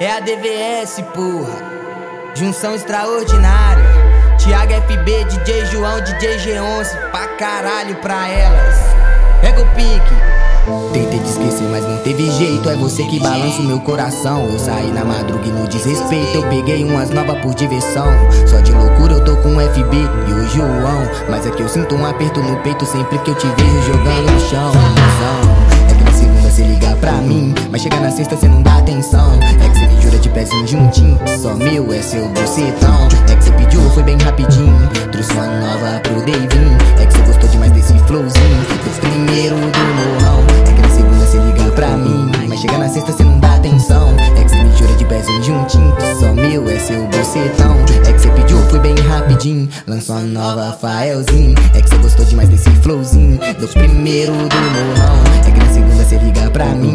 É a DVS, porra. Junção extraordinária. Thiago FB, DJ João, DJ G11. Pra caralho pra elas. Pega o pique. Tentei te esquecer, mas não teve jeito. É você que balança o meu coração. Eu saí na madruga e no desrespeito. Eu peguei umas novas por diversão. Só de loucura eu tô com o FB e o João. Mas é que eu sinto um aperto no peito sempre que eu te vejo jogando no chão. É que na segunda cê liga pra mim. Mas chega na sexta cê não dá atenção. É de pezinho juntinho. Só meu é seu bocetão. É que cê pediu, foi bem rapidinho. Trouxe uma nova pro Davin. É que cê gostou demais desse flowzinho. Dos primeiro do morrão. É que na segunda cê liga pra mim. Mas chega na sexta cê não dá atenção. É que cê me jura de pezinho juntinho. Só meu é seu bocetão. É que cê pediu, foi bem rapidinho. Lançou uma nova Faelzinho. É que cê gostou demais desse flowzinho. Dos primeiro do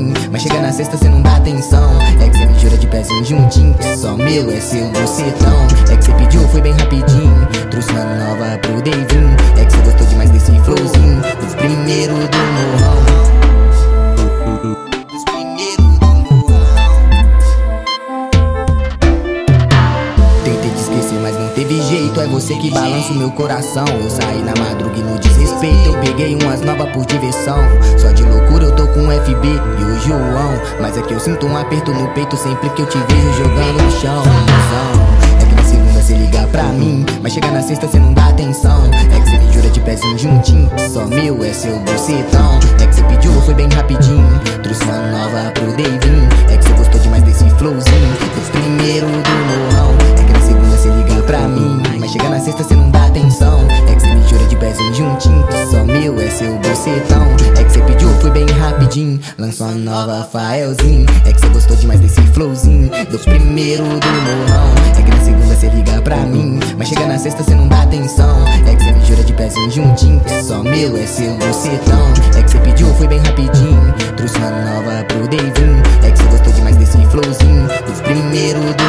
mim. Mas chega na sexta cê não dá atenção. É que cê me jura de pezinho juntinho. Só meu é seu bocetão. É que cê pediu, foi bem rapidinho. Trouxe uma nova pro Davin. É que cê gostou demais desse flowzinho. Do morrão. Dos primeiro do morrão. Tentei te esquecer, mas não teve jeito. É você que balança o meu coração. Eu saí na madruga e no desrespeito. Eu peguei umas novas por diversão. Só de loucura com FB e o João. Mas é que eu sinto um aperto no peito sempre que eu te vejo jogando no chão. É que na segunda cê liga pra mim. Mas chega na sexta cê não dá atenção. É que cê me jura de pezinho juntinho. Só meu é seu bocetão. É que cê pediu, foi bem rapidinho. Trouxe uma nova pro Davin. É que cê gostou demais bucetão. É que cê pediu, fui bem rapidinho. Lançou a nova faelzinho. É que cê gostou demais desse flowzinho. Do primeiro do morrão. É que na segunda cê liga pra mim. Mas chega na sexta cê não dá atenção. É que cê me jura de pezinho juntinho. Que só meu é seu bucetão. É que cê pediu, fui bem rapidinho. Trouxe uma nova pro Davin É que cê gostou demais desse flowzinho. Do primeiro do